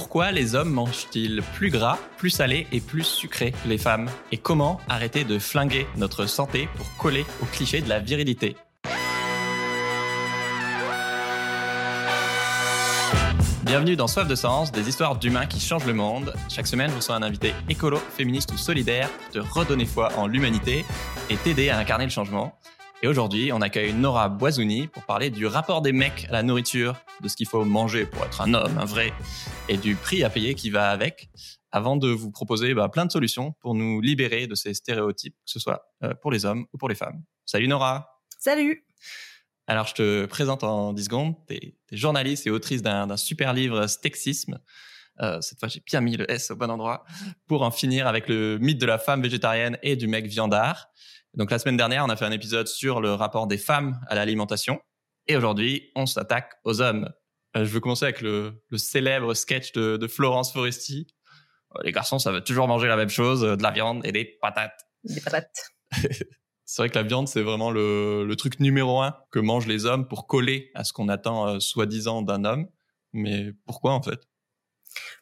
Pourquoi les hommes mangent-ils plus gras, plus salé et plus sucré que les femmes? Et comment arrêter de flinguer notre santé pour coller au cliché de la virilité? Bienvenue dans Soif de Sens, des histoires d'humains qui changent le monde. Chaque semaine, je reçois un invité écolo, féministe ou solidaire pour te redonner foi en l'humanité et t'aider à incarner le changement. Et aujourd'hui, on accueille Nora Boisouni pour parler du rapport des mecs à la nourriture, de ce qu'il faut manger pour être un homme, un vrai, et du prix à payer qui va avec, avant de vous proposer bah, plein de solutions pour nous libérer de ces stéréotypes, que ce soit euh, pour les hommes ou pour les femmes. Salut Nora Salut Alors je te présente en 10 secondes, tu es, journaliste et autrice d'un super livre Stexisme, euh, cette fois, j'ai bien mis le S au bon endroit pour en finir avec le mythe de la femme végétarienne et du mec viandard. Donc la semaine dernière, on a fait un épisode sur le rapport des femmes à l'alimentation. Et aujourd'hui, on s'attaque aux hommes. Euh, je veux commencer avec le, célèbre sketch de, Florence Foresti. Euh, les garçons, ça veut toujours manger la même chose, euh, de la viande et des patates. Des patates. c'est vrai que la viande, c'est vraiment le, truc numéro un que mangent les hommes pour coller à ce qu'on attend soi-disant d'un homme. Mais pourquoi en fait?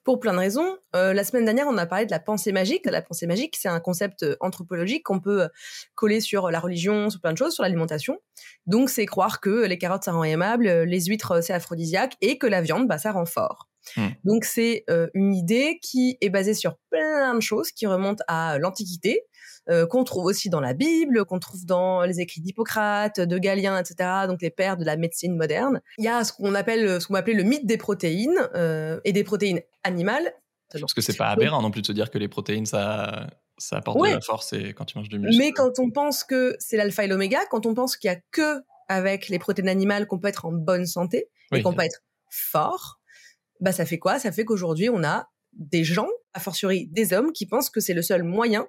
Pour plein de raisons. Euh, la semaine dernière, on a parlé de la pensée magique. La pensée magique, c'est un concept euh, anthropologique qu'on peut euh, coller sur la religion, sur plein de choses, sur l'alimentation. Donc, c'est croire que les carottes, ça rend aimable, les huîtres, c'est aphrodisiaque, et que la viande, bah, ça rend fort. Hmm. Donc, c'est une idée qui est basée sur plein de choses qui remontent à l'Antiquité, euh, qu'on trouve aussi dans la Bible, qu'on trouve dans les écrits d'Hippocrate, de Galien, etc. Donc les pères de la médecine moderne. Il y a ce qu'on appelle, ce qu'on appelle le mythe des protéines euh, et des protéines animales. Parce que c'est pas aberrant non plus de se dire que les protéines ça ça apporte de la force et quand tu manges du muscle. Mais quand on pense que c'est l'alpha et l'oméga, quand on pense qu'il y a que avec les protéines animales qu'on peut être en bonne santé et qu'on peut être fort, bah ça fait quoi? Ça fait qu'aujourd'hui on a des gens, a fortiori des hommes, qui pensent que c'est le seul moyen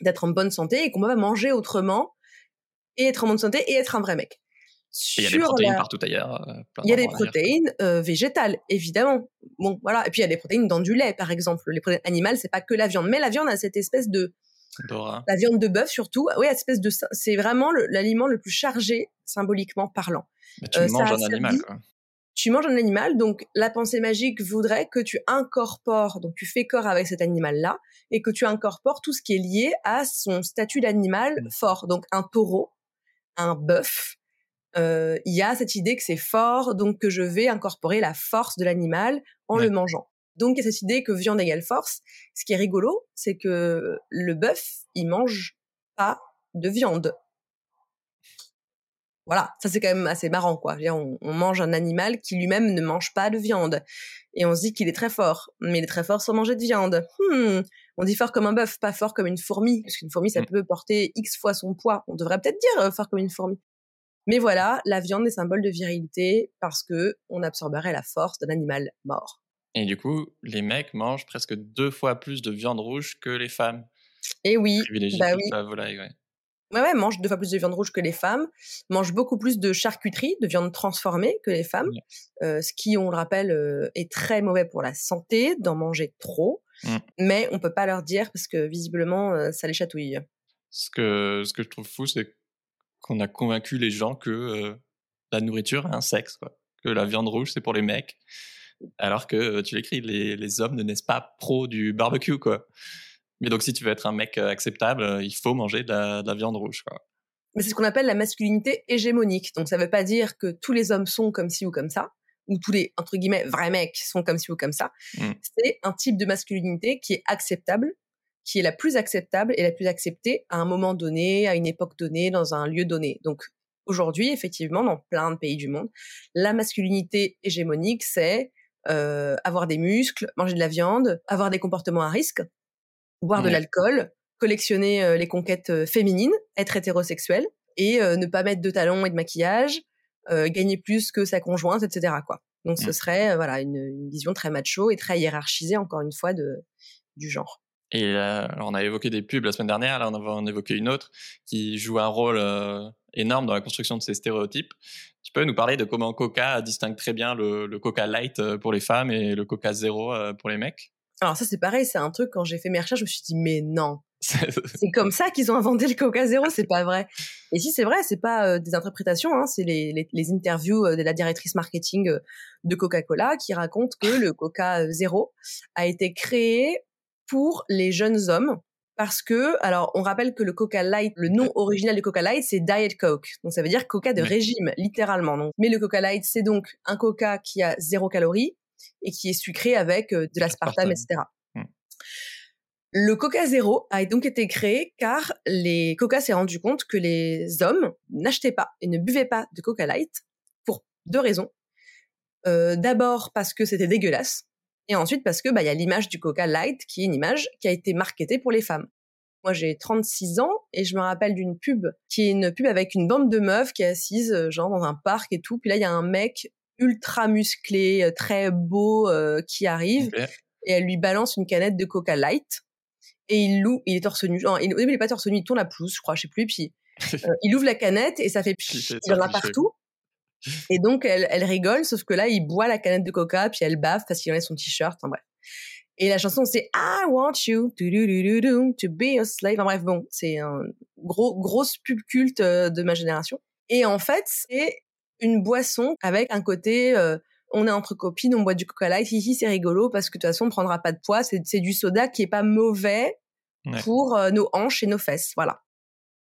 d'être en bonne santé et qu'on va manger autrement et être en bonne santé et être un vrai mec. Il y a des protéines partout ailleurs. Euh, il y a des protéines euh, végétales, évidemment. Bon, voilà. Et puis il y a des protéines dans du lait, par exemple. Les protéines animales, c'est pas que la viande, mais la viande a cette espèce de la viande de bœuf surtout. Oui, espèce de. C'est vraiment l'aliment le, plus chargé symboliquement parlant. Mais tu euh, manges un animal, quoi tu manges un animal, donc la pensée magique voudrait que tu incorpores, donc tu fais corps avec cet animal-là, et que tu incorpores tout ce qui est lié à son statut d'animal mmh. fort. Donc un taureau, un bœuf, euh, il y a cette idée que c'est fort, donc que je vais incorporer la force de l'animal en le mangeant. Donc il y a cette idée que viande égale force. Ce qui est rigolo, c'est que le bœuf, il mange pas de viande voilà, ça c'est quand même assez marrant, quoi. On, mange un animal qui lui-même ne mange pas de viande. Et on se dit qu'il est très fort. Mais il est très fort sans manger de viande. Hmm. On dit fort comme un bœuf, pas fort comme une fourmi. Parce qu'une fourmi, ça mmh. peut porter X fois son poids. On devrait peut-être dire euh, fort comme une fourmi. Mais voilà, la viande est symbole de virilité parce que on absorberait la force d'un animal mort. Et du coup, les mecs mangent presque deux fois plus de viande rouge que les femmes. Et oui, bah oui. La volaille, ouais. Ouais, ouais, mange deux fois plus de viande rouge que les femmes, mange beaucoup plus de charcuterie, de viande transformée que les femmes, euh, ce qui, on le rappelle, euh, est très mauvais pour la santé d'en manger trop, mmh. mais on peut pas leur dire parce que visiblement, euh, ça les chatouille. Ce que, ce que je trouve fou, c'est qu'on a convaincu les gens que la nourriture a un sexe, quoi. que la viande rouge, c'est pour les mecs, alors que, tu l'écris, les, les hommes ne naissent pas pro du barbecue, quoi. Mais donc, si tu veux être un mec euh, acceptable, euh, il faut manger de la, viande rouge. Quoi. Mais c'est ce qu'on appelle la masculinité hégémonique. Donc, ça ne veut pas dire que tous les hommes sont comme ci ou comme ça, ou tous les, entre guillemets, vrais mecs sont comme ci ou comme ça. Mmh. C'est un type de masculinité qui est acceptable, qui est la plus acceptable et la plus acceptée à un moment donné, à une époque donnée, dans un lieu donné. Donc, aujourd'hui, effectivement, dans plein de pays du monde, la masculinité hégémonique, c'est euh, avoir des muscles, manger de la viande, avoir des comportements à risque, boire de l'alcool, collectionner euh, les conquêtes euh, féminines, être hétérosexuel et euh, ne pas mettre de talons et de maquillage, gagner plus que sa conjointe, etc. Quoi. Donc ce mmh. serait voilà une, vision très macho et très hiérarchisée encore une fois de du genre. Et alors on a évoqué des pubs la semaine dernière, là on en évoquer une autre qui joue un rôle énorme dans la construction de ces stéréotypes. Tu peux nous parler de comment Coca distingue très bien le, le Coca Light pour les femmes et le Coca Zéro pour les mecs? Alors ça c'est pareil, c'est un truc quand j'ai fait mes recherches, je me suis dit mais non, c'est comme ça qu'ils ont inventé le Coca Zéro, c'est pas vrai. Et si c'est vrai, c'est pas euh, des interprétations, hein, c'est les, les, interviews euh, de la directrice marketing euh, de Coca-Cola qui raconte que le Coca Zéro a été créé pour les jeunes hommes parce que, alors, on rappelle que le Coca Light, le nom original du Coca Light, c'est Diet Coke. Donc, ça veut dire Coca de régime, littéralement. Donc. Mais le Coca Light, c'est donc un Coca qui a zéro calorie et qui est sucré avec de l'aspartame, etc. Hmm. Le Coca Zéro a donc été créé car les Coca s'est rendu compte que les hommes n'achetaient pas et ne buvaient pas de Coca Light pour deux raisons. Euh, d'abord parce que c'était dégueulasse et ensuite parce que bah il y a l'image du Coca Light qui est une image qui a été marketée pour les femmes. Moi j'ai 36 ans et je me rappelle d'une pub qui est une pub avec une bande de meufs qui est assise euh, genre dans un parc et tout. Puis là il y a un mec ultra musclé, euh, très beau qui arrive et elle lui balance une canette de Coca Light et il loue, il est torse nu. Non, il, il est pas torse nu, il tourne la pelouse, je crois, je sais plus. Puis euh, il ouvre la canette et ça fait il en a partout. Et donc elle, elle rigole, sauf que là il boit la canette de coca, puis elle bave parce qu'il enlève son t-shirt. En bref. Et la chanson c'est I want you to be a slave. En bref, bon, c'est un gros grosse pub culte euh, de ma génération. Et en fait, c'est une boisson avec un côté euh, on est entre copines, on boit du Coca Light, hihi, c'est rigolo parce que de toute façon, on prendra pas de poids. C'est du soda qui est pas mauvais pour euh, nos hanches et nos fesses. Voilà.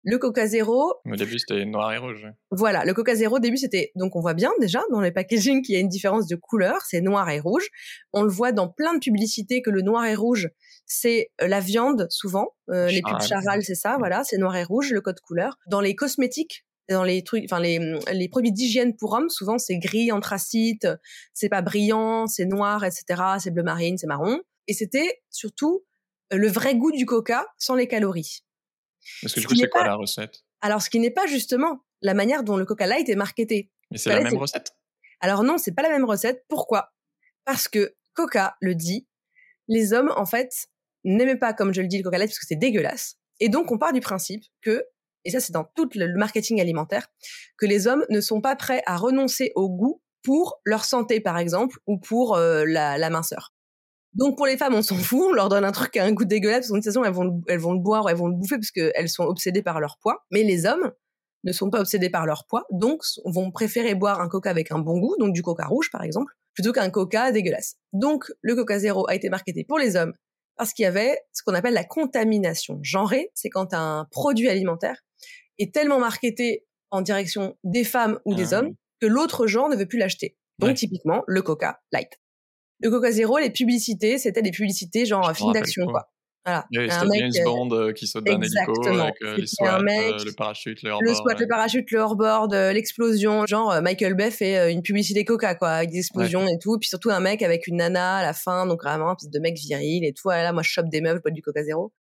Le Coca Zéro. Au début, c'était noir et rouge. Voilà. Le Coca Zéro, au début, c'était, donc on voit bien déjà dans les packaging qu'il y a une différence de couleur. C'est noir et rouge. On le voit dans plein de publicités que le noir et rouge, c'est euh, la viande, souvent. Euh, les pubs Charal, c'est ça. Voilà. C'est noir et rouge, le code couleur. Dans les cosmétiques, dans les trucs, enfin les, les produits d'hygiène pour hommes, souvent c'est gris, anthracite, c'est pas brillant, c'est noir, etc. C'est bleu marine, c'est marron. Et c'était surtout euh, le vrai goût du coca sans les calories. Parce que du coup, c'est quoi la recette? Alors, ce qui n'est pas justement la manière dont le coca light est marketé. Mais c'est la même recette? Alors non, c'est pas la même recette. Pourquoi? Parce que Coca le dit, les hommes, en fait, n'aimaient pas, comme je le dis, le coca light parce que c'est dégueulasse. Et donc, on part du principe que et ça c'est dans tout le marketing alimentaire, que les hommes ne sont pas prêts à renoncer au goût pour leur santé par exemple ou pour euh, la, minceur. Donc pour les femmes, on s'en fout, on leur donne un truc a un goût dégueulasse, parce que de toute façon elles vont, elles vont le boire, elles vont le bouffer parce qu'elles sont obsédées par leur poids. Mais les hommes ne sont pas obsédés par leur poids, donc vont préférer boire un coca avec un bon goût, donc du coca rouge par exemple, plutôt qu'un coca dégueulasse. Donc le coca zéro a été marketé pour les hommes parce qu'il y avait ce qu'on appelle la contamination genrée, c'est quand un produit alimentaire est tellement marketé en direction des femmes ou des ah hommes que l'autre genre ne veut plus l'acheter. Donc typiquement le Coca Light. Le Coca Zéro, les publicités, c'était des publicités genre film d'action quoi. Voilà. Il y un mec, James Bond euh, qui saute d'un hélico avec euh, les SWAT, mec, euh, le parachute, le hors-board. Le SWAT, le parachute, le hors-board, l'explosion. Genre Michael Bay fait une publicité Coca quoi, avec des explosions et tout. Puis surtout un mec avec une nana à la fin, donc vraiment un de mec viril et tout. là, moi je chope des meufs, je bois du Coca Zéro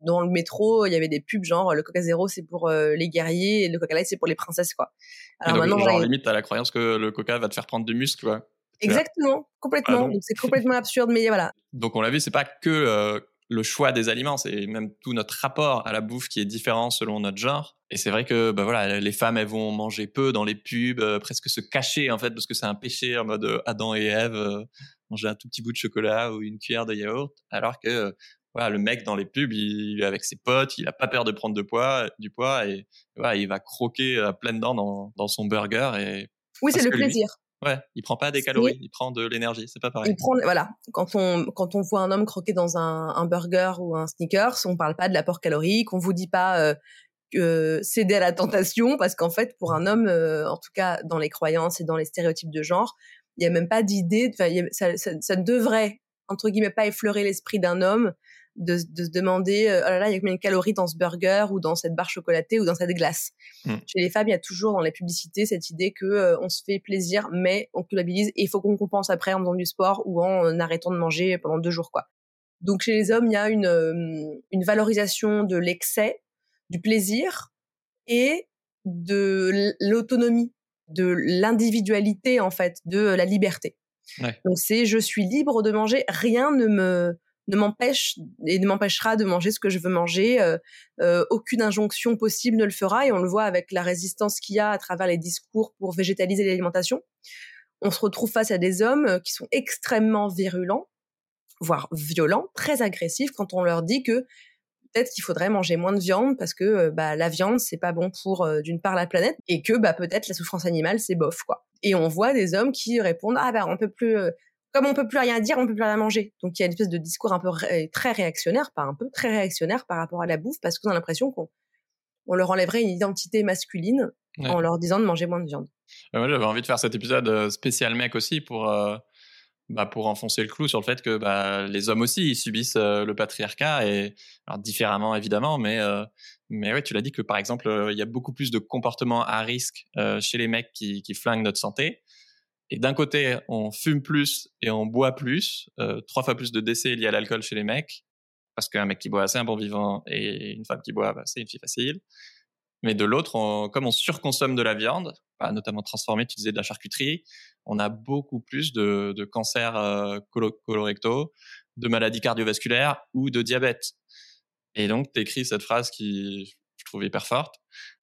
dans le métro, il y avait des pubs genre le Coca Zéro c'est pour euh, les guerriers et le Coca Light c'est pour les princesses quoi. Alors maintenant, genre, limite t'as la croyance que le Coca va te faire prendre du muscle quoi. Exactement, complètement. donc c'est complètement absurde, mais voilà. Donc on l'a vu, c'est pas que euh, le choix des aliments, c'est même tout notre rapport à la bouffe qui est différent selon notre genre. Et c'est vrai que bah voilà, les femmes elles vont manger peu dans les pubs, euh, presque se cacher en fait parce que c'est un péché en mode Adam et Ève, manger un tout petit bout de chocolat ou une cuillère de yaourt, alors que voilà, le mec dans les pubs, il, est avec ses potes, il a pas peur de prendre de poids, du poids et voilà, il va croquer à pleines dents dans, dans son burger et oui, c'est le plaisir. ouais, il prend pas des calories, il prend de l'énergie, c'est pas pareil. Il prend, voilà, quand on quand on voit un homme croquer dans un, un burger ou un sneakers, on parle pas de l'apport calorique, on vous dit pas euh, céder à la tentation parce qu'en fait, pour un homme, euh, en tout cas dans les croyances et dans les stéréotypes de genre, il y a même pas d'idée, ça, ça, ça ne devrait entre guillemets pas effleurer l'esprit d'un homme de, de, se demander euh, oh là là il y a combien de calories dans ce burger ou dans cette barre chocolatée ou dans cette glace. Mm. Chez les femmes, il y a toujours dans les publicités cette idée que euh, on se fait plaisir mais on culpabilise et il faut qu'on compense après en faisant du sport ou en euh, arrêtant de manger pendant deux jours quoi. Donc chez les hommes, il y a une une valorisation de l'excès, du plaisir et de l'autonomie, de l'individualité en fait, de la liberté. Donc c'est je suis libre de manger, rien ne me ne m'empêche et ne m'empêchera de manger ce que je veux manger. Euh, euh, aucune injonction possible ne le fera et on le voit avec la résistance qu'il y a à travers les discours pour végétaliser l'alimentation. On se retrouve face à des hommes euh, qui sont extrêmement virulents voire violents, très agressifs quand on leur dit que peut-être qu'il faudrait manger moins de viande parce que bah, la viande c'est pas bon pour d'une part la planète et que bah peut-être la souffrance animale c'est bof quoi. Et on voit des hommes qui répondent ah bah on peut plus comme on peut plus rien dire, on peut plus rien manger. Donc il y a une espèce de discours un peu très réactionnaire, pas un peu très réactionnaire par rapport à la bouffe parce qu'on a l'impression qu'on on leur enlèverait une identité masculine en leur disant de manger moins de viande. moi j'avais envie de faire cet épisode spécial mec aussi pour bah, pour enfoncer le clou sur le fait que bah, les hommes aussi ils subissent le patriarcat et alors différemment évidemment mais mais ouais tu l'as dit que par exemple il y a beaucoup plus de comportements à risque chez les mecs qui, qui flinguent notre santé et d'un côté on fume plus et on boit plus trois fois plus de décès liés à l'alcool chez les mecs parce qu'un mec qui boit c'est un bon vivant et une femme qui boit bah, c'est une fille facile mais de l'autre, comme on surconsomme de la viande, bah, notamment transformée, tu disais de la charcuterie, on a beaucoup plus de, de cancers euh, colorectaux, de maladies cardiovasculaires ou de diabète. Et donc, tu écris cette phrase qui trouve hyper forte.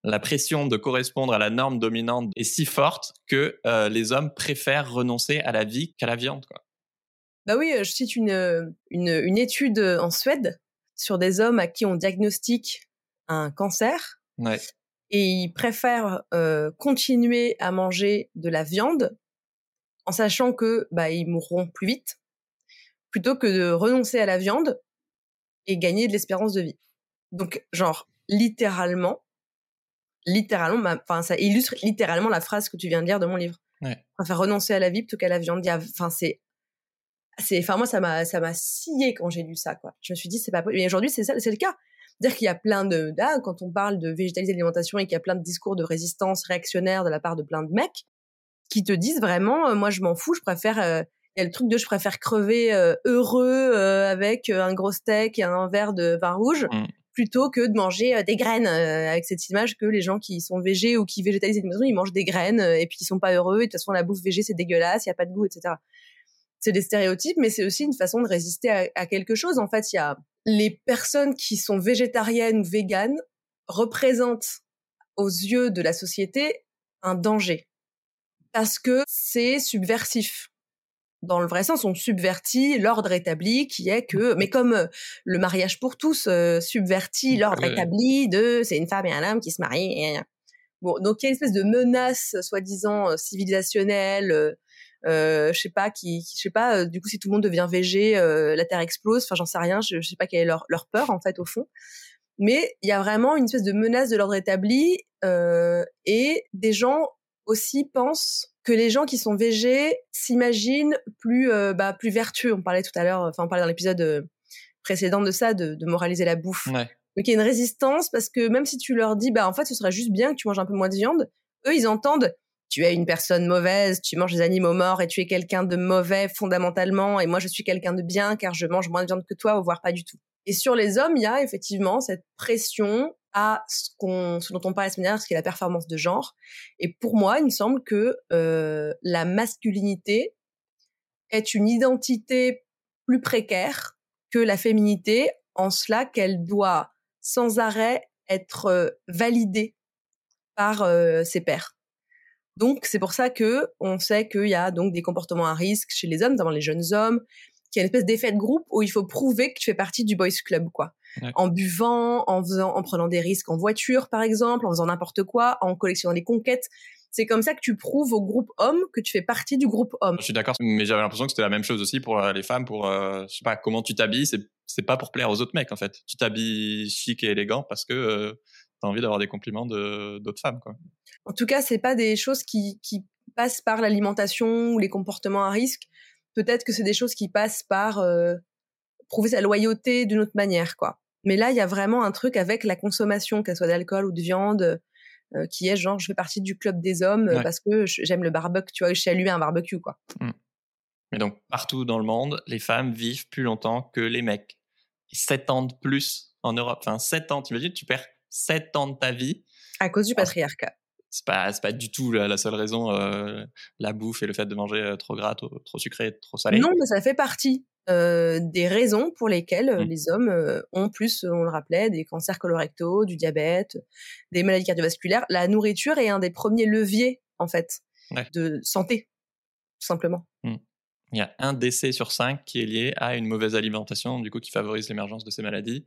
La pression de correspondre à la norme dominante est si forte que euh, les hommes préfèrent renoncer à la vie qu'à la viande. Quoi. Bah oui, je cite une, une, une étude en Suède sur des hommes à qui on diagnostique un cancer et ils préfèrent continuer à manger de la viande en sachant que bah ils mourront plus vite plutôt que de renoncer à la viande et gagner de l'espérance de vie. Donc genre littéralement littéralement enfin ça illustre littéralement la phrase que tu viens de lire de mon livre. Ouais. Préfère renoncer à la vie plutôt qu'à la viande. Enfin c'est c'est enfin moi ça m'a ça m'a scié quand j'ai lu ça quoi. Je me suis dit c'est pas possible. Mais aujourd'hui c'est ça c'est le cas dire qu'il y a plein de, là, quand on parle de végétaliser l'alimentation et qu'il y a plein de discours de résistance réactionnaire de la part de plein de mecs qui te disent vraiment, euh, moi je m'en fous, je préfère, euh, il y a le truc de je préfère crever euh, heureux avec un gros steak et un verre de vin rouge. Mmh. Plutôt que de manger des graines avec cette image que les gens qui sont végés ou qui végétalisent l'alimentation, ils mangent des graines et puis ils sont pas heureux et de toute façon la bouffe végé c'est dégueulasse, il y a pas de goût, etc. C'est des stéréotypes, mais c'est aussi une façon de résister à, à quelque chose. En fait, il y a les personnes qui sont végétariennes ou véganes représentent aux yeux de la société un danger parce que c'est subversif. Dans le vrai sens, on subvertit l'ordre établi qui est que, mais comme euh, le mariage pour tous euh, subvertit l'ordre établi de c'est une femme et un homme qui se marient. Bon, donc il y a une espèce de menace soi-disant euh, civilisationnelle, euh, je sais pas qui, je sais pas euh, du coup si tout le monde devient végé euh, la terre explose enfin j'en sais rien je, je sais pas quelle est leur, leur peur en fait au fond mais il y a vraiment une espèce de menace de l'ordre établi euh, et des gens aussi pensent que les gens qui sont végés s'imaginent plus bah plus vertueux on parlait tout à l'heure enfin on parlait dans l'épisode précédent de ça de, de moraliser la bouffe ouais. donc il y a une résistance parce que même si tu leur dis bah en fait ce serait juste bien que tu manges un peu moins de viande eux ils entendent tu es une personne mauvaise, tu manges des animaux morts et tu es quelqu'un de mauvais fondamentalement et moi je suis quelqu'un de bien car je mange moins de viande que toi, voire pas du tout. Et sur les hommes, il y a effectivement cette pression à ce, qu'on, ce dont on parle la semaine dernière, ce qui est la performance de genre. Et pour moi, il me semble que euh, la masculinité est une identité plus précaire que la féminité, en cela qu'elle doit sans arrêt être euh, validée par euh, ses pairs. Donc c'est pour ça que on sait qu'il y a donc des comportements à risque chez les hommes, notamment les jeunes hommes, qu'il y a une espèce d'effet de groupe où il faut prouver que tu fais partie du boys club, quoi. En buvant, en faisant, en prenant des risques en voiture, par exemple, en faisant n'importe quoi, en collectionnant des conquêtes. C'est comme ça que tu prouves au groupe homme que tu fais partie du groupe homme. Je suis d'accord, mais j'avais l'impression que c'était la même chose aussi pour euh, les femmes, pour, euh, je sais pas, comment tu t'habilles, c'est, c'est pas pour plaire aux autres mecs, en fait. Tu t'habilles chic et élégant parce que euh, tu as envie d'avoir des compliments de, d'autres femmes, quoi. En tout cas, c'est pas des choses qui, qui passent par l'alimentation ou les comportements à risque. Peut-être que c'est des choses qui passent par euh, prouver sa loyauté d'une autre manière, quoi. Mais là, il y a vraiment un truc avec la consommation, qu'elle soit d'alcool ou de viande, euh, qui est genre, je fais partie du club des hommes parce que j'aime le barbecue, tu vois, je suis allumé un barbecue, quoi. Mmh. Mais donc, partout dans le monde, les femmes vivent plus longtemps que les mecs. 7 ans de plus en Europe. Enfin, 7 ans, t'imagines, tu perds 7 ans de ta vie. À cause du patriarcat c'est pas pas du tout la, seule raison euh, la bouffe et le fait de manger euh, trop gras trop, sucré trop salé non mais ça fait partie euh, des raisons pour lesquelles mmh. les hommes ont plus on le rappelait des cancers colorectaux du diabète des maladies cardiovasculaires la nourriture est un des premiers leviers en fait de santé tout simplement mmh. il y a un décès sur cinq qui est lié à une mauvaise alimentation, du coup, qui favorise l'émergence de ces maladies.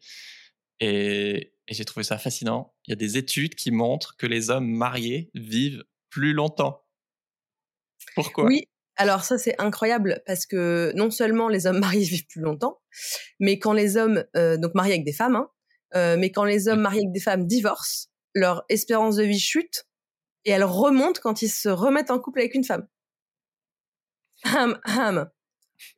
Et, j'ai trouvé ça fascinant. Il y a des études qui montrent que les hommes mariés vivent plus longtemps. Pourquoi? Oui, alors ça c'est incroyable parce que non seulement les hommes mariés vivent plus longtemps, mais quand les hommes, euh, donc mariés avec des femmes, hein, euh, mais quand les hommes mariés avec des femmes divorcent, leur espérance de vie chute et elle remonte quand ils se remettent en couple avec une femme. Hum, hum.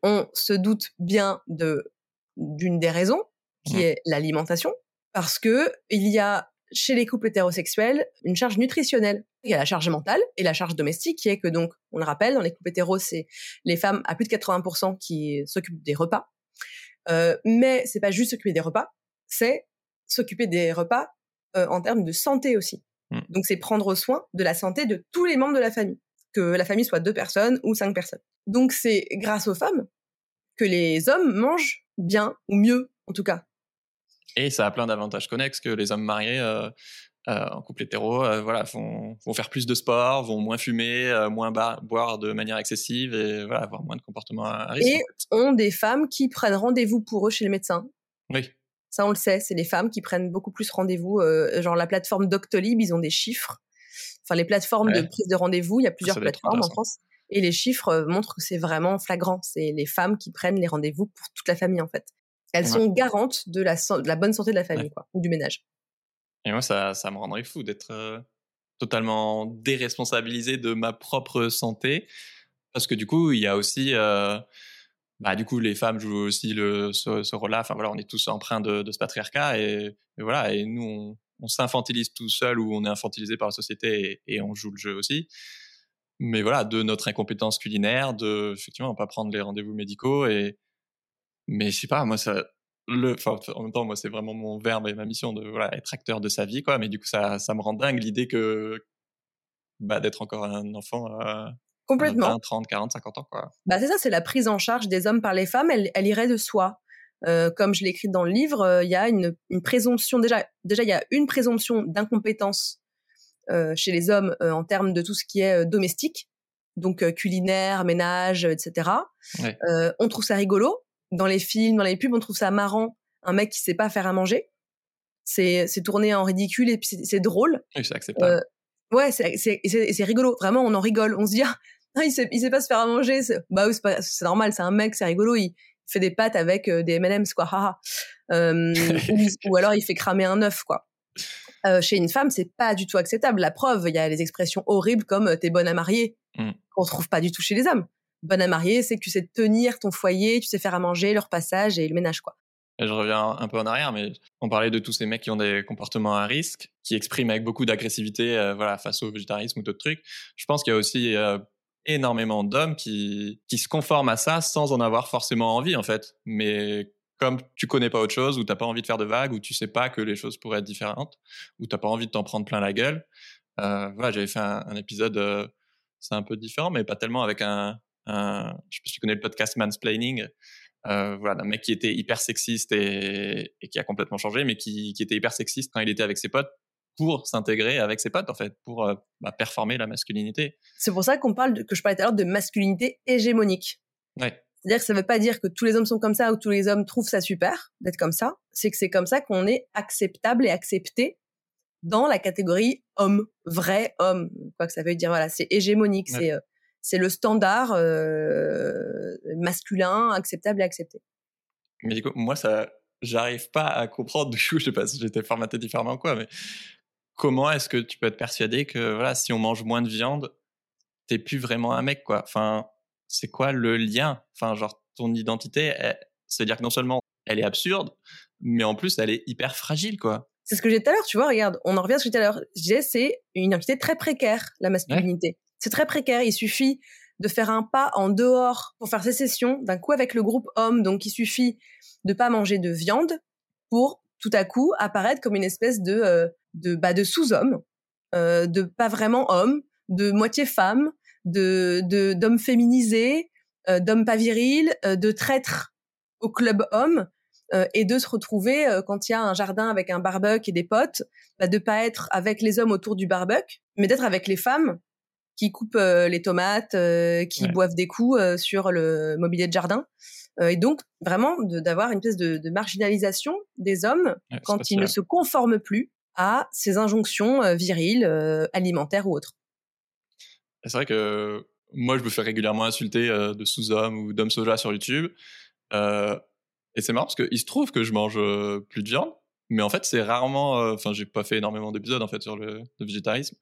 On se doute bien de d'une des raisons qui mmh. est l'alimentation, parce que il y a chez les couples hétérosexuels une charge nutritionnelle. Il y a la charge mentale et la charge domestique qui est que donc, on le rappelle, dans les couples hétéros, c'est les femmes à plus de 80% qui s'occupent des repas. Euh, mais c'est pas juste s'occuper des repas, c'est s'occuper des repas euh, en termes de santé aussi. Mmh. Donc c'est prendre soin de la santé de tous les membres de la famille, que la famille soit deux personnes ou cinq personnes. Donc c'est grâce aux femmes que les hommes mangent bien ou mieux en tout cas. Et ça a plein d'avantages connexes que les hommes mariés euh, euh, en couple hétéro euh, voilà, vont, vont, faire plus de sport, vont moins fumer, moins boire de manière excessive et voilà, avoir moins de comportements à risque. Et ont des femmes qui prennent rendez-vous pour eux chez le médecin. Oui. Ça, on le sait, c'est les femmes qui prennent beaucoup plus rendez-vous. genre la plateforme Doctolib, ils ont des chiffres. Enfin, les plateformes de prise de rendez-vous, il y a plusieurs plateformes en France. Et les chiffres montrent que c'est vraiment flagrant. C'est les femmes qui prennent les rendez-vous pour toute la famille, en fait. Elles sont garantes de la, de la bonne santé de la famille, quoi, ou du ménage. Et moi, ça, ça me rendrait fou d'être euh, totalement déresponsabilisé de ma propre santé. Parce que du coup, il y a aussi. Euh, bah, du coup, les femmes jouent aussi le, ce, rôle-là. Enfin, voilà, on est tous empreints de, de ce patriarcat. Et, voilà, et nous, on, on s'infantilise tout seul ou on est infantilisé par la société et, et, on joue le jeu aussi. Mais voilà, de notre incompétence culinaire, de effectivement pas prendre les rendez-vous médicaux et, mais je sais pas, moi, ça, le, en même temps, moi, c'est vraiment mon verbe et ma mission de voilà, être acteur de sa vie, quoi. Mais du coup, ça, ça me rend dingue l'idée que bah, d'être encore un enfant à Complètement. 20, 30, 40, 50 ans, quoi. Bah, c'est ça, c'est la prise en charge des hommes par les femmes, elle, elle irait de soi. Euh, comme je l'écris dans le livre, euh, il y a une, une, présomption, déjà, déjà, il y a une présomption d'incompétence euh, chez les hommes euh, en termes de tout ce qui est euh, domestique, donc culinaire, ménage, etc. Ouais. on trouve ça rigolo, dans les films, dans les pubs, on trouve ça marrant. Un mec qui sait pas faire à manger, c'est c'est tourné en ridicule et puis c'est drôle. C'est acceptable. Euh, ouais, c'est c'est rigolo. Vraiment, on en rigole. On se dit, ah, il sait il sait pas se faire à manger. Bah oui, c'est normal. C'est un mec, c'est rigolo. Il fait des pâtes avec euh, des M&M's quoi. Haha. Euh, ou, alors il fait cramer un œuf quoi. Euh, chez une femme, c'est pas du tout acceptable. La preuve, il y a les expressions horribles comme "t'es bonne à marier", mmh. qu'on trouve pas du tout chez les hommes bonne à marier, c'est que tu sais tenir ton foyer, tu sais faire à manger, leur passage et le ménage, quoi. je reviens un peu en arrière, mais on parlait de tous ces mecs qui ont des comportements à risque, qui expriment avec beaucoup d'agressivité, euh, voilà, face au végétarisme ou d'autres trucs. Je pense qu'il y a aussi euh, énormément d'hommes qui, qui se conforment à ça sans en avoir forcément envie, en fait. Mais comme tu connais pas autre chose, ou t'as pas envie de faire de vagues, ou tu sais pas que les choses pourraient être différentes, ou t'as pas envie de t'en prendre plein la gueule. Euh, voilà, j'avais fait un, épisode, c'est un peu différent, mais pas tellement avec un, je sais pas si tu connais le podcast Mansplaining. Euh, voilà, d'un mec qui était hyper sexiste et, qui a complètement changé, mais qui, était hyper sexiste quand il était avec ses potes pour s'intégrer avec ses potes en fait, pour euh, bah, performer la masculinité. C'est pour ça qu'on parle que je parlais tout à l'heure de masculinité hégémonique. Ouais. C'est-à-dire que ça veut pas dire que tous les hommes sont comme ça ou tous les hommes trouvent ça super d'être comme ça. C'est que c'est comme ça qu'on est acceptable et accepté dans la catégorie homme, vrai homme. Quoi que ça veut dire, voilà, c'est hégémonique, c'est c'est le standard euh, masculin acceptable et accepté. Mais du coup, moi, ça, j'arrive pas à comprendre. Du coup, je sais pas si j'étais formaté différemment ou quoi, mais comment est-ce que tu peux être persuadé que voilà, si on mange moins de viande, t'es plus vraiment un mec, quoi? Enfin, c'est quoi le lien? Enfin, genre ton identité, c'est-à-dire que non seulement elle est absurde, mais en plus elle est hyper fragile, quoi. C'est ce que j'ai dit tout à l'heure, tu vois, regarde, on en revient à ce que j'ai tout à l'heure. Je disais, c'est une identité très précaire, la masculinité. C'est très précaire. Il suffit de faire un pas en dehors pour faire sécession d'un coup avec le groupe homme. Donc, il suffit de pas manger de viande pour tout à coup apparaître comme une espèce de euh, de bah, de sous-homme, euh, de pas vraiment homme, de moitié femme, de de d'homme féminisé, euh, d'homme pas viril, euh, de traître au club homme euh, et de se retrouver quand il y a un jardin avec un barbecue et des potes, bah, de pas être avec les hommes autour du barbecue, mais d'être avec les femmes qui coupent les tomates, qui boivent des coups sur le mobilier de jardin. et donc, vraiment, d'avoir une espèce de, marginalisation des hommes quand ils ne se conforment plus à ces injonctions viriles, alimentaires ou autres. C'est vrai que moi, je me fais régulièrement insulter de sous-hommes ou d'hommes soja sur YouTube. et c'est marrant parce qu'il se trouve que je mange plus de viande, mais en fait, c'est rarement. Enfin, j'ai pas fait énormément d'épisodes en fait sur le, végétarisme,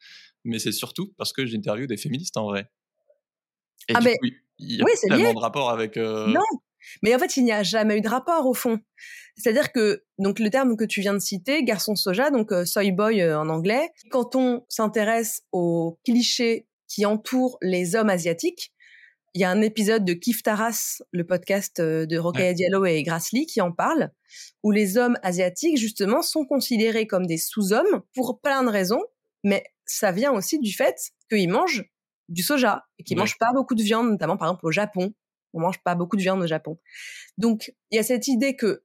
mais c'est surtout parce que j'interviewe des féministes en vrai. Et ah du coup, il y a tellement de rapport avec. Non, mais en fait, il n'y a jamais eu de rapport au fond. C'est-à-dire que donc le terme que tu viens de citer, garçon soja, donc soy boy en anglais, quand on s'intéresse aux clichés qui entourent les hommes asiatiques, il y a un épisode de Kif Taras, le podcast de Rokhaya Diallo et Grace Lee, qui en parle, où les hommes asiatiques, justement, sont considérés comme des sous-hommes pour plein de raisons, mais ça vient aussi du fait qu'ils mangent du soja et qu'ils mangent pas beaucoup de viande, notamment par exemple au Japon. On mange pas beaucoup de viande au Japon. Donc, il y a cette idée que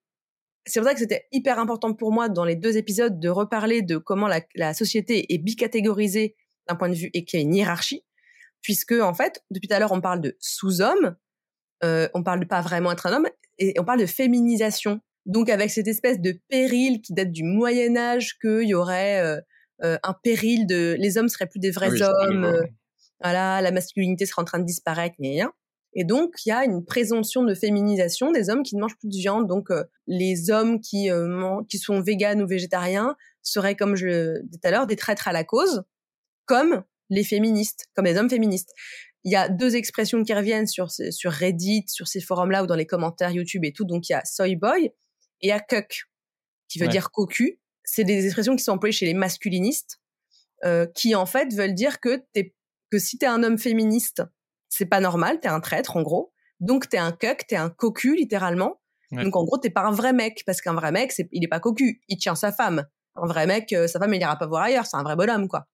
c'est pour ça que c'était hyper important pour moi dans les deux épisodes de reparler de comment la, société est bicatégorisée d'un point de vue et qu'il y a une hiérarchie, puisque en fait, depuis tout à l'heure, on parle de sous-homme, euh, on parle de pas vraiment être un homme, et on parle de féminisation. Donc avec cette espèce de péril qui date du Moyen Âge, qu'il y aurait euh, euh, un péril de les hommes seraient plus des vrais hommes, euh, voilà, la masculinité serait en train de disparaître, rien. Et donc, il y a une présomption de féminisation des hommes qui ne mangent plus de viande. Donc, euh, les hommes qui, qui sont véganes ou végétariens seraient, comme je le disais tout à l'heure, des traîtres à la cause, comme les féministes, comme les hommes féministes. Il y a deux expressions qui reviennent sur, sur Reddit, sur ces forums-là ou dans les commentaires YouTube et tout. Donc, il y a soy boy et il y a cuck, qui veut dire cocu c'est des expressions qui sont employées chez les masculinistes, euh, qui en fait veulent dire que si t'es un homme féministe, c'est pas normal, t'es un traître en gros. Donc t'es un cuck, t'es un cocu littéralement. Donc en gros t'es pas un vrai mec parce qu'un vrai mec il est pas cocu, il tient sa femme. Un vrai mec, euh, sa femme il ira pas voir ailleurs, c'est un vrai bonhomme quoi.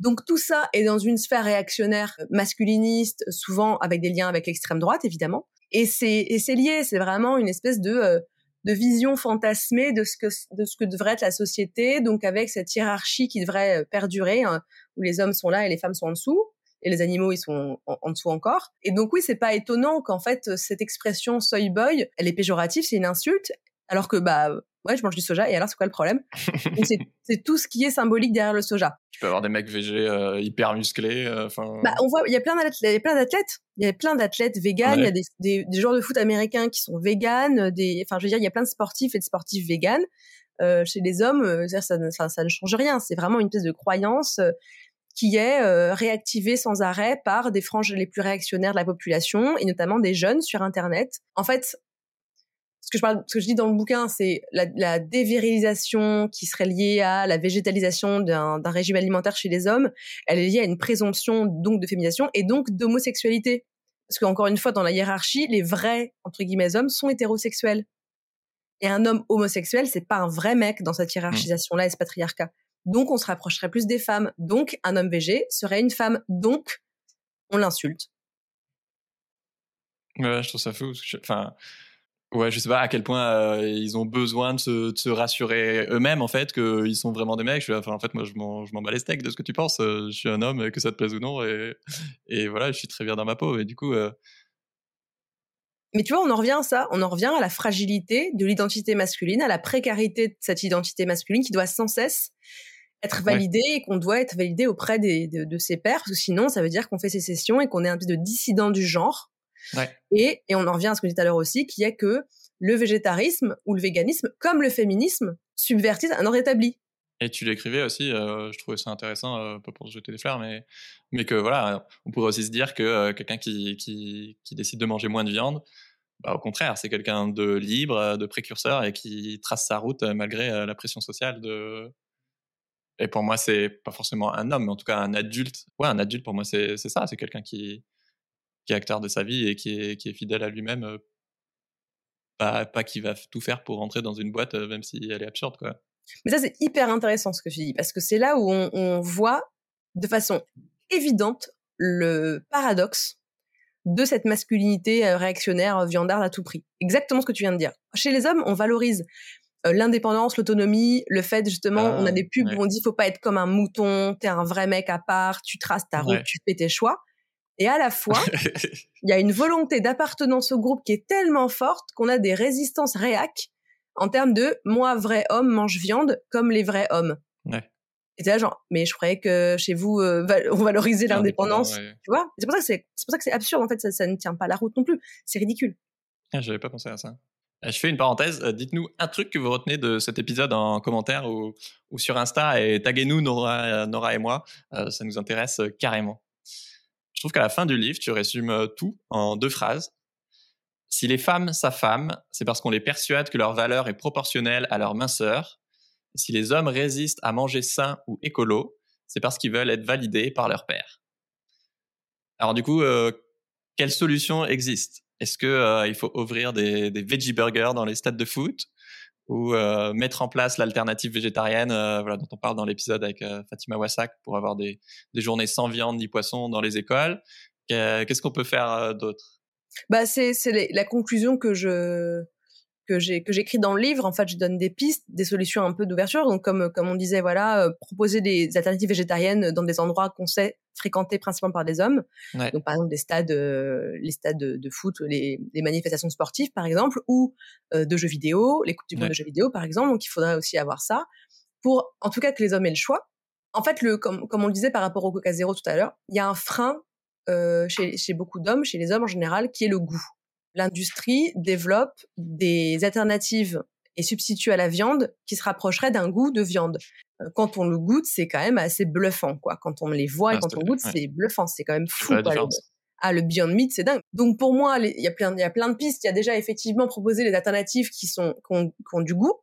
Donc tout ça est dans une sphère réactionnaire masculiniste, souvent avec des liens avec l'extrême droite évidemment. Et c'est lié, c'est vraiment une espèce de euh, de vision fantasmée de ce que de ce que devrait être la société, donc avec cette hiérarchie qui devrait euh, perdurer, hein, où les hommes sont là et les femmes sont en dessous, et les animaux ils sont en, dessous encore. Et donc oui, c'est pas étonnant qu'en fait cette expression soy boy, elle est péjorative, c'est une insulte, alors que bah ouais, je mange du soja, et alors c'est quoi le problème? C'est tout ce qui est symbolique derrière le soja. Tu peux avoir des mecs végés euh, hyper musclés. Euh, bah, on voit, il y a plein d'athlètes, il y a plein d'athlètes, il y a plein d'athlètes véganes, il y a des, des, des, joueurs de foot américains qui sont véganes, des, enfin, je veux dire, il y a plein de sportifs et de sportifs véganes. Euh, chez les hommes, euh, ça, ça, ça, ne change rien. C'est vraiment une pièce de croyance qui est euh, réactivée sans arrêt par des franges les plus réactionnaires de la population et notamment des jeunes sur Internet. En fait, ce que je parle, ce que je dis dans le bouquin, c'est la, la, dévirilisation qui serait liée à la végétalisation d'un régime alimentaire chez les hommes. Elle est liée à une présomption donc de féminisation et donc d'homosexualité. Parce qu'encore une fois, dans la hiérarchie, les vrais entre guillemets hommes sont hétérosexuels. Et un homme homosexuel, c'est pas un vrai mec dans cette hiérarchisation-là et ce patriarcat. Donc, on se rapprocherait plus des femmes. Donc, un homme végé serait une femme. Donc, on l'insulte. Ouais, je trouve ça fou. Enfin, Ouais, je sais pas à quel point euh, ils ont besoin de se, de se rassurer eux-mêmes en fait qu'ils sont vraiment des mecs. Je enfin, en fait, moi, je m'en, je m'en bats les steaks de ce que tu penses. Euh, je suis un homme, que ça te plaise ou non, et, et voilà, je suis très bien dans ma peau. Et du coup. Euh Mais tu vois, on en revient à ça. On en revient à la fragilité de l'identité masculine, à la précarité de cette identité masculine qui doit sans cesse être validée et qu'on doit être validé auprès des, de, de, ses pairs, parce que sinon, ça veut dire qu'on fait sécession et qu'on est un peu de dissident du genre et, et on en revient à ce que je disais tout à l'heure aussi, qui est que le végétarisme ou le véganisme, comme le féminisme, subvertissent un ordre établi. Et tu l'écrivais aussi, euh, je trouvais ça intéressant, euh, pas pour jeter des fleurs, mais, mais que voilà, on pourrait aussi se dire que euh, quelqu'un qui, qui, qui, décide de manger moins de viande, bah, au contraire, c'est quelqu'un de libre, de précurseur et qui trace sa route malgré la pression sociale de. Et pour moi, c'est pas forcément un homme, mais en tout cas un adulte. Ouais, un adulte, pour moi, c'est ça, c'est quelqu'un qui, qui est acteur de sa vie et qui est, qui est fidèle à lui-même. pas, pas qui va tout faire pour rentrer dans une boîte, même si elle est absurde, quoi. Mais ça, c'est hyper intéressant ce que tu dis, parce que c'est là où on, on, voit de façon évidente le paradoxe de cette masculinité réactionnaire, viandarde à tout prix. Exactement ce que tu viens de dire. Chez les hommes, on valorise l'indépendance, l'autonomie, le fait justement, on a ah, des pubs où on dit faut pas être comme un mouton, t'es un vrai mec à part, tu traces ta route, tu fais tes choix. Et à la fois, il y a une volonté d'appartenance au groupe qui est tellement forte qu'on a des résistances réac en termes de moi, vrai homme, mange viande comme les vrais hommes. Ouais. Et là, genre, mais je croyais que chez vous, euh, on valorisait l'indépendance. Tu vois? C'est pour ça que c'est, pour ça que c'est absurde, en fait, ça, ça, ne tient pas la route non plus. C'est ridicule. Ah, J'avais pas pensé à ça. Euh, je fais une parenthèse. Euh, dites-nous un truc que vous retenez de cet épisode en commentaire ou, ou sur Insta et taguez-nous Nora, Nora et moi. ça nous intéresse carrément. Je trouve qu'à la fin du livre, tu résumes tout en deux phrases. Si les femmes s'affament, c'est parce qu'on les persuade que leur valeur est proportionnelle à leur minceur. si les hommes résistent à manger sain ou écolo, c'est parce qu'ils veulent être validés par leur père. Alors du coup, euh, quelle solution existe? Est-ce que euh, faut ouvrir des veggie burgers dans les stades de foot? Ou euh, mettre en place l'alternative végétarienne, voilà, dont on parle dans l'épisode avec Fatima Wassak, pour avoir des, des, journées sans viande ni poisson dans les écoles. Qu'est-ce qu'on peut faire d'autre? Bah c'est c'est la conclusion que je que j'ai que j'écris dans le livre. En fait, je donne des pistes, des solutions un peu d'ouverture. Donc comme comme on disait, voilà, euh, proposer des alternatives végétariennes dans des endroits qu'on sait fréquentés principalement par des hommes. Donc par exemple des stades, euh, les stades de, foot, les, les, manifestations sportives par exemple, ou euh, de jeux vidéo, les coupes du monde de jeux vidéo par exemple. Donc il faudrait aussi avoir ça pour en tout cas que les hommes aient le choix. En fait, le comme comme on le disait par rapport au Coca Zéro tout à l'heure, il y a un frein euh, chez, chez beaucoup d'hommes, chez les hommes en général, qui est le goût. L'industrie développe des alternatives et substitue à la viande qui se rapprocherait d'un goût de viande. Euh, quand on le goûte, c'est quand même assez bluffant, quoi. Quand on les voit et ah, quand on goûte, c'est bluffant, c'est quand même fou. ah, le Beyond Meat, c'est dingue. Donc pour moi, il y a plein, il y a plein de pistes. Il y a déjà effectivement proposé les alternatives qui sont, qui ont, qui ont du goût.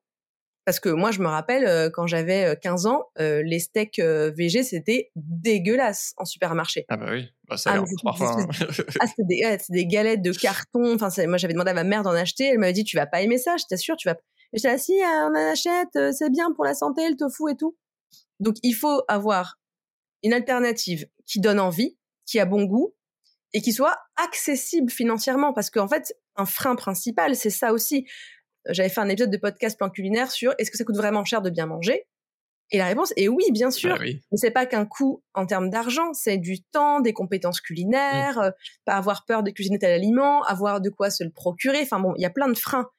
Parce que moi, je me rappelle, euh, quand j'avais 15 euh, ans, euh, les steaks VG, c'était dégueulasse en supermarché. Ah bah oui, bah, ça ah, parfois. Hein. ah, c'était des, des, galettes de carton. Enfin, moi, j'avais demandé à ma mère d'en acheter. Elle m'avait dit, tu vas pas aimer ça, je t'assure, tu vas. Et j'étais assis, ah, on en achète, c'est bien pour la santé, le tofu et tout. Donc, il faut avoir une alternative qui donne envie, qui a bon goût et qui soit accessible financièrement. Parce qu'en fait, un frein principal, c'est ça aussi j'avais fait un épisode de podcast plan culinaire sur est-ce que ça coûte vraiment cher de bien manger? Et la réponse est oui, bien sûr. Bah Mais c'est pas qu'un coût en termes d'argent, c'est du temps, des compétences culinaires, euh, pas avoir peur de cuisiner tel aliment, avoir de quoi se le procurer. Enfin bon, il y a plein de freins.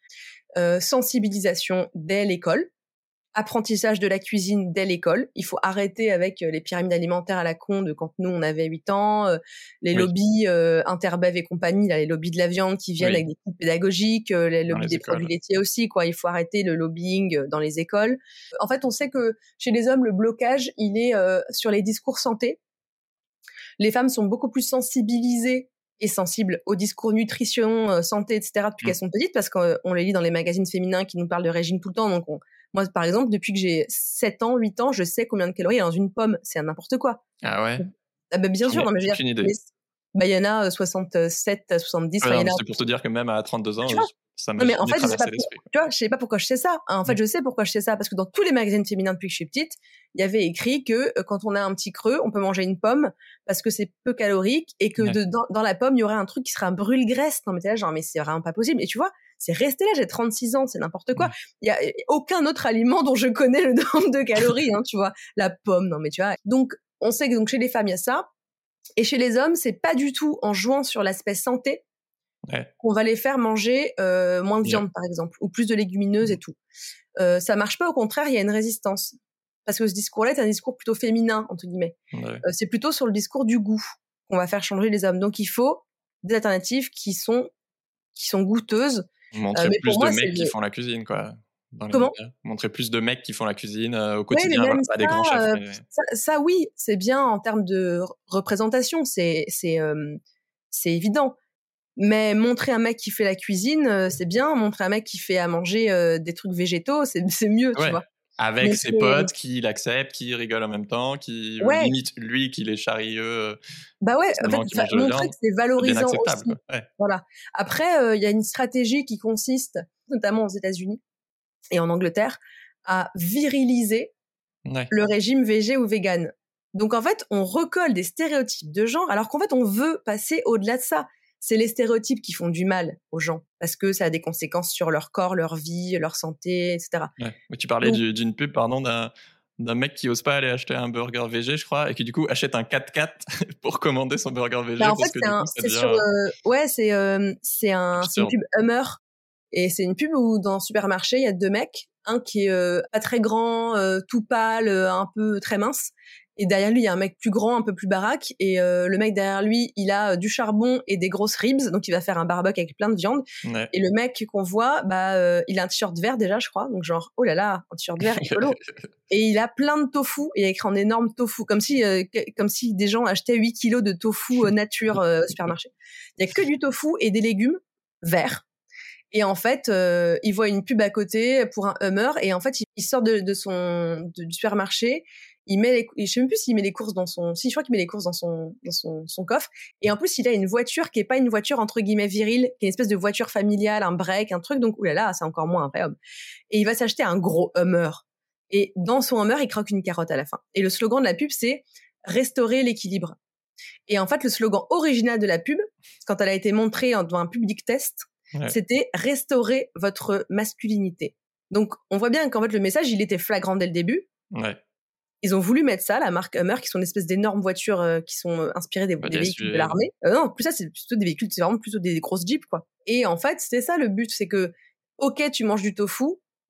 Euh, sensibilisation dès l'école apprentissage de la cuisine dès l'école. Il faut arrêter avec euh, les pyramides alimentaires à la con de quand nous on avait 8 ans, euh, les lobbies euh, Interbev et compagnie, là, les lobbies de la viande qui viennent avec des coûts pédagogiques, les lobbies des produits laitiers aussi quoi. Il faut arrêter le lobbying dans les écoles. En fait, on sait que chez les hommes le blocage, il est sur les discours santé. Les femmes sont beaucoup plus sensibilisées et sensibles au discours nutrition, santé, etc. depuis mmh. qu'elles sont petites, parce qu'on les lit dans les magazines féminins qui nous parlent de régime tout le temps, donc on, moi, par exemple, depuis que j'ai 7 ans, 8 ans, je sais combien de calories il y a dans une pomme. C'est n'importe quoi. Ah ouais ah bah, Bien sûr, non, mais je veux dire, bah, il y en a 67, euh, 70. c'est pour te dire que même à 32 ans, ça m'a mais en fait, traversé l'esprit. Tu vois, je sais pas pourquoi je sais ça. En fait, mm. je sais pourquoi je sais ça parce que dans tous les magazines féminins depuis que je suis petite, il y avait écrit que euh, quand on a un petit creux, on peut manger une pomme parce que c'est peu calorique et que dans, la pomme, il y aurait un truc qui serait un brûle-graisse. Non, mais t'es là, genre, mais c'est vraiment pas possible. Et tu vois, c'est resté là, j'ai 36 ans, c'est n'importe quoi. Il y a aucun autre aliment dont je connais le nombre de calories, hein, tu vois. La pomme, non mais tu vois. Donc, on sait que donc chez les femmes, il y a ça. Et chez les hommes, c'est pas du tout en jouant sur l'aspect santé qu'on va les faire manger euh, moins de viande, par exemple, ou plus de légumineuses et mmh. tout. Euh, ça marche pas, au contraire, il y a une résistance. Parce que ce discours-là est un discours plutôt féminin, entre guillemets. Euh, c'est plutôt sur le discours du goût qu'on va faire changer les hommes. Donc il faut des alternatives qui sont qui sont goûteuses Montrer plus de mecs qui font la cuisine, quoi. Comment Montrer plus de mecs qui font la cuisine euh, au quotidien, pas ça, des grands chefs. Euh, ça, oui, c'est bien en termes de représentation, c'est c'est euh, c'est évident. Mais montrer un mec qui fait la cuisine, c'est bien. Montrer un mec qui fait à manger des trucs végétaux, c'est mieux, tu vois avec ses potes qui l'acceptent, qui rigolent en même temps, qui limite lui qui les charrieux. Euh, bah ouais, en fait, montrer que c'est valorisant aussi. Voilà. Après, euh, il y a une stratégie qui consiste, notamment aux États-Unis et en Angleterre, à viriliser le régime végé ou vegan. Donc en fait, on recolle des stéréotypes de genre, alors qu'en fait, on veut passer au-delà de ça. C'est les stéréotypes qui font du mal aux gens parce que ça a des conséquences sur leur corps, leur vie, leur santé, etc. Ouais. Tu parlais d'une pub, pardon, d'un d'un mec qui ose pas aller acheter un burger VG, je crois, et qui du coup achète un 4x4 pour commander son burger VG. Bah, en fait, c'est sur, euh, ouais, c'est euh, c'est un, une pub Hummer, et c'est une pub où dans le supermarché il y a deux mecs, un qui est euh, pas très grand, tout pâle, un peu très mince, et derrière lui, il y a un mec plus grand, un peu plus baraque. Et euh, le mec derrière lui, il a euh, du charbon et des grosses ribs. Donc, il va faire un barbecue avec plein de viande. Et le mec qu'on voit, bah, euh, il a un t-shirt vert déjà, je crois. Donc, genre, oh là là, un t-shirt vert écolo. et il a plein de tofu. Et il a écrit en énorme tofu. Comme si, comme si des gens achetaient 8 kilos de tofu nature au supermarché. Il y a que du tofu et des légumes verts. Et en fait, il voit une pub à côté pour un Hummer. Et en fait, il, sort de, de son, du supermarché il met les, je sais même plus s'il met les courses dans son, si je crois qu'il met les courses dans son, dans son, son coffre. Et en plus, il a une voiture qui est pas une voiture entre guillemets virile, qui est une espèce de voiture familiale, un break, un truc. Donc, oulala, c'est encore moins un vrai homme. Et il va s'acheter un gros Hummer. Et dans son Hummer, il croque une carotte à la fin. Et le slogan de la pub, c'est restaurer l'équilibre. Et en fait, le slogan original de la pub, quand elle a été montrée dans un public test, c'était restaurer votre masculinité. Donc, on voit bien qu'en fait, le message, il était flagrant dès le début. Ouais. Ils ont voulu mettre ça, la marque Hummer, qui sont une espèce d'énormes voitures euh, qui sont euh, inspirées des, véhicules de l'armée. Euh, non, plus ça, c'est plutôt des véhicules, c'est vraiment plutôt des grosses jeeps, quoi. Et en fait, c'était ça le but, c'est que, ok, tu manges du tofu,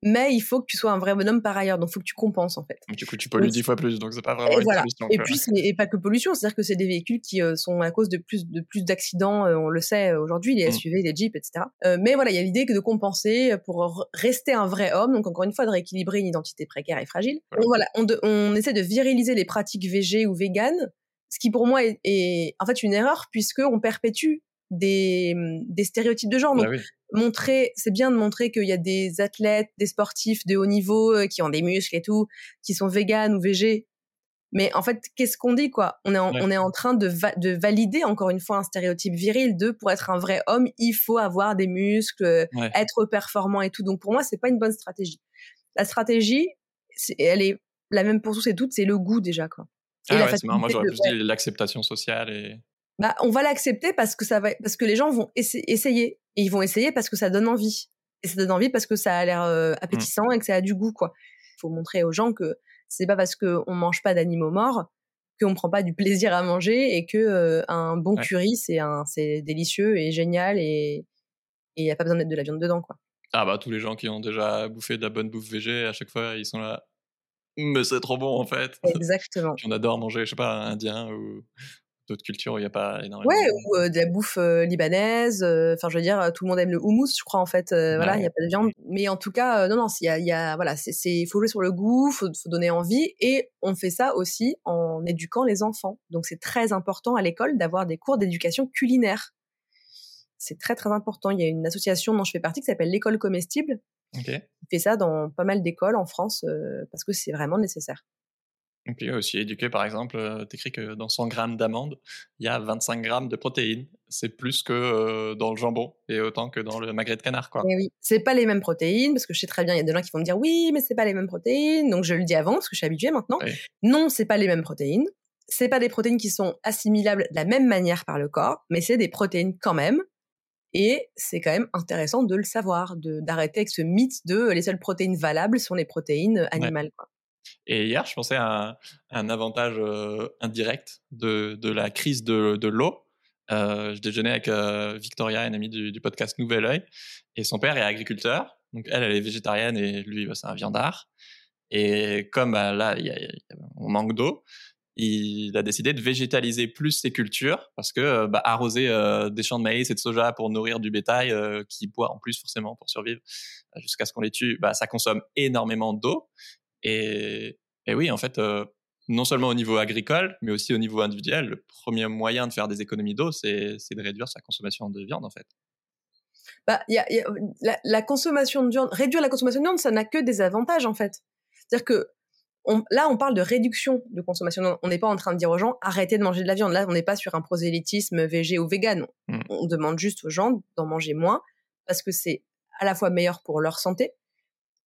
mais il faut que tu sois un vrai bonhomme par ailleurs, donc il faut que tu compenses en fait. Du coup, tu pollues dix fois plus, donc c'est pas vraiment et voilà. Et puis, et pas que pollution, c'est-à-dire que c'est des véhicules qui euh, sont à cause de plus de plus d'accidents, euh, on le sait euh, aujourd'hui, les mmh. SUV, les Jeeps, etc. mais voilà, il y a l'idée que de compenser pour rester un vrai homme, donc encore une fois de rééquilibrer une identité précaire et fragile. Voilà, on, on, essaie de viriliser les pratiques VG ou véganes, ce qui pour moi est, est en fait une erreur puisque on perpétue des, des stéréotypes de genre. Bah montrer, c'est bien de montrer qu'il y a des athlètes, des sportifs de haut niveau euh, qui ont des muscles et tout, qui sont véganes ou végés. Mais en fait, qu'est-ce qu'on dit quoi? On est en, on est en train de, de valider encore une fois un stéréotype viril de pour être un vrai homme, il faut avoir des muscles, être performant et tout. Donc pour moi, c'est pas une bonne stratégie. La stratégie, elle est la même pour tous et toutes, c'est le goût déjà quoi. Ah ouais, c'est marrant. Moi, j'aurais plus dit l'acceptation sociale et bah, on va l'accepter parce que ça va, parce que les gens vont essayer. Et ils vont essayer parce que ça donne envie. Et ça donne envie parce que ça a l'air euh, mmh. appétissant et que ça a du goût, quoi. Il faut montrer aux gens que c'est pas parce qu'on mange pas d'animaux morts qu'on prend pas du plaisir à manger et que euh, un bon curry c'est un c'est délicieux et génial et il y a pas besoin de mettre de la viande dedans quoi. Ah bah tous les gens qui ont déjà bouffé de la bonne bouffe végé à chaque fois ils sont là mais c'est trop bon en fait. Exactement. on adore manger je sais pas indien ou d'autres cultures où il n'y a pas énormément. Ouais, ou euh, de la bouffe euh, libanaise. Euh, enfin, je veux dire, tout le monde aime le houmous, je crois en fait. voilà, il n'y a pas de viande. Mais en tout cas, non, non, il y a, y a, voilà, c'est, il faut jouer sur le goût, faut, faut donner envie, et on fait ça aussi en éduquant les enfants. Donc c'est très important à l'école d'avoir des cours d'éducation culinaire. C'est très très important. Il y a une association dont je fais partie qui s'appelle l'école comestible. Okay. Il fait ça dans pas mal d'écoles en France parce que c'est vraiment nécessaire. Et puis aussi éduqué, par exemple, euh, tu écris que dans 100 grammes d'amandes, il y a 25 grammes de protéines. C'est plus que euh, dans le jambon et autant que dans le magret de canard, quoi. Et oui, c'est pas les mêmes protéines parce que je sais très bien, il y a des gens qui vont me dire oui, mais c'est pas les mêmes protéines. Donc je le dis avant parce que je suis habituée maintenant. Non, c'est pas les mêmes protéines. C'est pas des protéines qui sont assimilables de la même manière par le corps, mais c'est des protéines quand même. Et c'est quand même intéressant de le savoir, d'arrêter avec ce mythe de les seules protéines valables sont les protéines animales. Quoi. Et hier, je pensais à un, avantage euh, indirect de, la crise de, l'eau. Euh, je déjeunais avec euh, Victoria, une amie du, podcast Nouvel Oeil, et son père est agriculteur. Donc elle, elle est végétarienne et lui, bah, c'est un viandard. Et comme bah, là, on manque d'eau, il a décidé de végétaliser plus ses cultures parce que bah, arroser des champs de maïs et de soja pour nourrir du bétail qui boit en plus forcément pour survivre jusqu'à ce qu'on les tue, ça consomme énormément d'eau et, et oui, en fait, euh, non seulement au niveau agricole, mais aussi au niveau individuel, le premier moyen de faire des économies d'eau, c'est de réduire sa consommation de viande, en fait. Bah, y a, y a, la, la, consommation de viande, réduire la consommation de viande, ça n'a que des avantages, en fait. C'est-à-dire que on, là, on parle de réduction de consommation. de viande. On n'est pas en train de dire aux gens arrêtez de manger de la viande. Là, on n'est pas sur un prosélytisme végé ou vegan. Mmh. On demande juste aux gens d'en manger moins parce que c'est à la fois meilleur pour leur santé,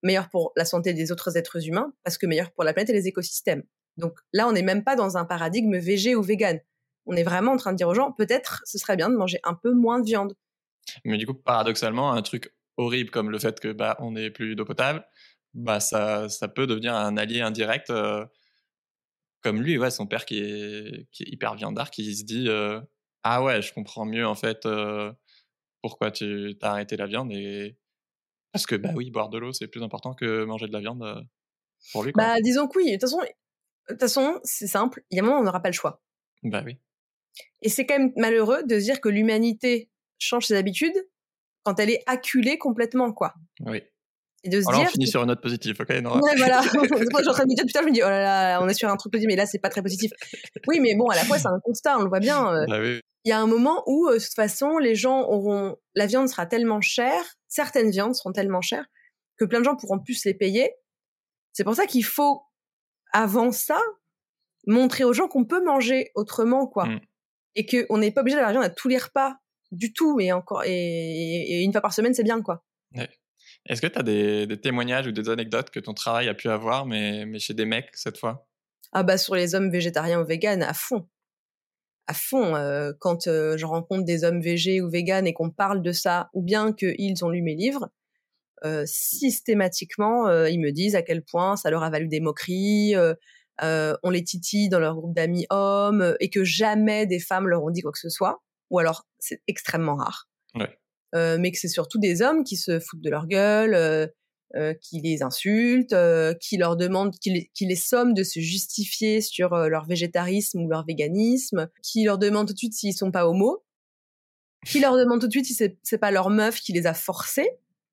meilleur pour la santé des autres êtres humains, parce que meilleur pour la planète et les écosystèmes. Donc là, on n'est même pas dans un paradigme végé ou vegan. On est vraiment en train de dire aux gens, peut-être ce serait bien de manger un peu moins de viande. Mais du coup, paradoxalement, un truc horrible comme le fait que bah on n'ait plus d'eau potable, bah ça, ça peut devenir un allié indirect. Euh, comme lui, ouais, son père qui est, hyper viandard, qui se dit euh, ah ouais, je comprends mieux en fait euh, pourquoi tu as arrêté la viande et parce que bah oui, boire de l'eau c'est plus important que manger de la viande pour lui. Bah disons que oui. De toute façon, toute façon, c'est simple. Il y a un moment, on n'aura pas le choix. Bah oui. Et c'est quand même malheureux de se dire que l'humanité change ses habitudes quand elle est acculée complètement, quoi. Oui. Et de se Alors dire. on finit sur une note positive, ok non Ouais, voilà. je suis en train de me dire, putain, je me dis, oh là là, on est sur un truc positif, mais là, c'est pas très positif. Oui, mais bon, à la fois, c'est un constat, on le voit bien. euh, Bah oui. Il y a un moment où, euh, de toute façon, les gens auront. La viande sera tellement chère, certaines viandes seront tellement chères, que plein de gens pourront plus les payer. C'est pour ça qu'il faut, avant ça, montrer aux gens qu'on peut manger autrement, quoi. Mm. Et qu'on n'est pas obligé d'avoir la viande à tous les repas, du tout, et encore, et, et une fois par semaine, c'est bien, quoi. Est-ce que tu as des, des témoignages ou des anecdotes que ton travail a pu avoir, mais, mais chez des mecs cette fois? Ah bah sur les hommes végétariens ou véganes, à fond. À fond. euh, quand euh, je rencontre des hommes végés ou véganes et qu'on parle de ça, ou bien qu'ils ont lu mes livres, euh, systématiquement, euh, ils me disent à quel point ça leur a valu des moqueries, euh, euh, on les titille dans leur groupe d'amis hommes, et que jamais des femmes leur ont dit quoi que ce soit, ou alors c'est extrêmement rare. Ouais. Euh, mais que c'est surtout des hommes qui se foutent de leur gueule, euh, qui les insultent, euh, qui leur demandent, qui les, qui les somment de se justifier sur euh, leur végétarisme ou leur véganisme, qui leur demandent tout de suite s'ils sont pas homo, qui leur demandent tout de suite si c'est c'est pas leur meuf qui les a forcés.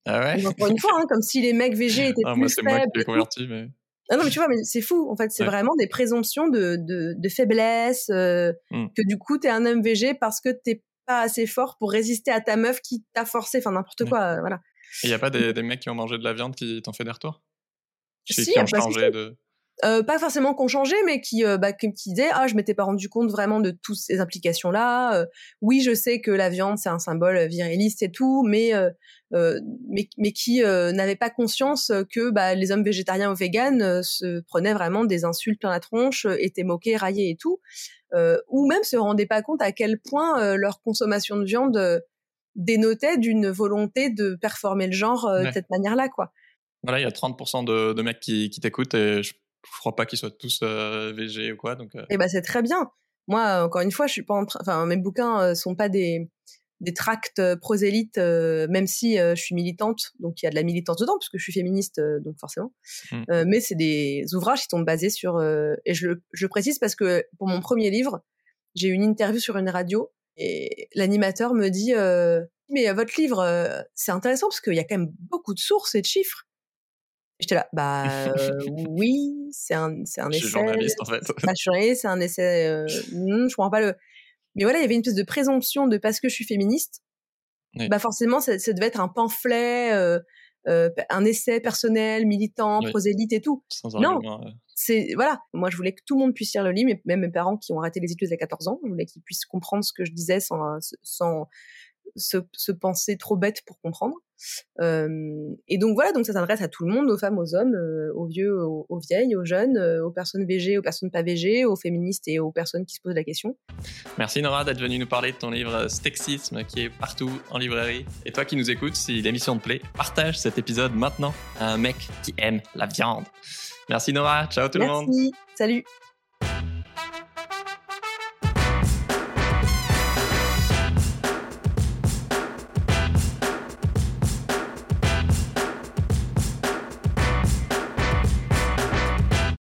Ah ouais? Encore une fois, hein, comme si les mecs végés étaient Ah, plus Moi, c'est moi faibles. qui l'ai converti, mais. Ah non, mais tu vois, mais c'est fou. En fait, c'est Ouais. vraiment des présomptions de, de, de faiblesse, euh, Mm. que du coup, t'es un homme végé parce que t'es pas assez fort pour résister à ta meuf qui t'a forcé, enfin n'importe quoi, euh, voilà. Il n'y a pas des, des mecs qui ont mangé de la viande qui t'ont fait des retours? Qui, Si, qui ont changé de. Euh, pas forcément qu'on changeait, mais qui, euh, bah, qui, disaient ah je m'étais pas rendu compte vraiment de toutes ces implications là. oui, je sais que la viande c'est un symbole viriliste et tout, mais euh, euh, mais, mais qui euh, n'avaient pas conscience que bah, les hommes végétariens ou véganes euh, se prenaient vraiment des insultes plein la tronche, euh, étaient moqués, raillés et tout, euh, ou même se rendaient pas compte à quel point euh, leur consommation de viande euh, dénotait d'une volonté de performer le genre euh, Ouais. de cette manière-là, quoi. Voilà, il y a 30% de, de mecs qui, qui t'écoutent et je, je crois pas qu'ils soient tous euh, VG ou quoi. Donc, euh, Et bah c'est très bien. Moi, encore une fois, je suis pas en train. Enfin, mes bouquins euh, sont pas des des tracts euh, prosélytes, euh, même si euh, je suis militante, donc il y a de la militance dedans, puisque je suis féministe, euh, donc forcément. Mm. Euh, mais c'est des ouvrages qui sont basés sur. euh, et je le je le précise parce que pour mon premier livre, j'ai eu une interview sur une radio et l'animateur me dit euh, mais euh, votre livre euh, c'est intéressant parce qu'il y a quand même beaucoup de sources et de chiffres. J'étais là, bah euh, oui, c'est un, c'est un je suis essai. journaliste en fait. Je suis journaliste, c'est un essai. Euh, hmm, je comprends pas le. Mais voilà, il y avait une espèce de présomption de parce que je suis féministe, Oui. bah forcément, ça, ça devait être un pamphlet, euh, euh, un essai personnel, militant, Oui. prosélyte et tout. Sans Non. euh. C'est voilà. Moi, je voulais que tout le monde puisse lire le livre, et même mes parents qui ont arrêté les études à 14 ans, je voulais qu'ils puissent comprendre ce que je disais sans sans se, se penser trop bête pour comprendre. Euh, et donc voilà, donc ça s'adresse à tout le monde, aux femmes, aux hommes, euh, aux vieux, aux, aux vieilles, aux jeunes, euh, aux personnes VG, aux personnes pas VG, aux féministes et aux personnes qui se posent la question. Merci Nora d'être venue nous parler de ton livre Stexisme qui est partout en librairie. Et toi qui nous écoutes, si l'émission te plaît, partage cet épisode maintenant à un mec qui aime la viande. Merci Nora, ciao tout le monde. Merci. Salut.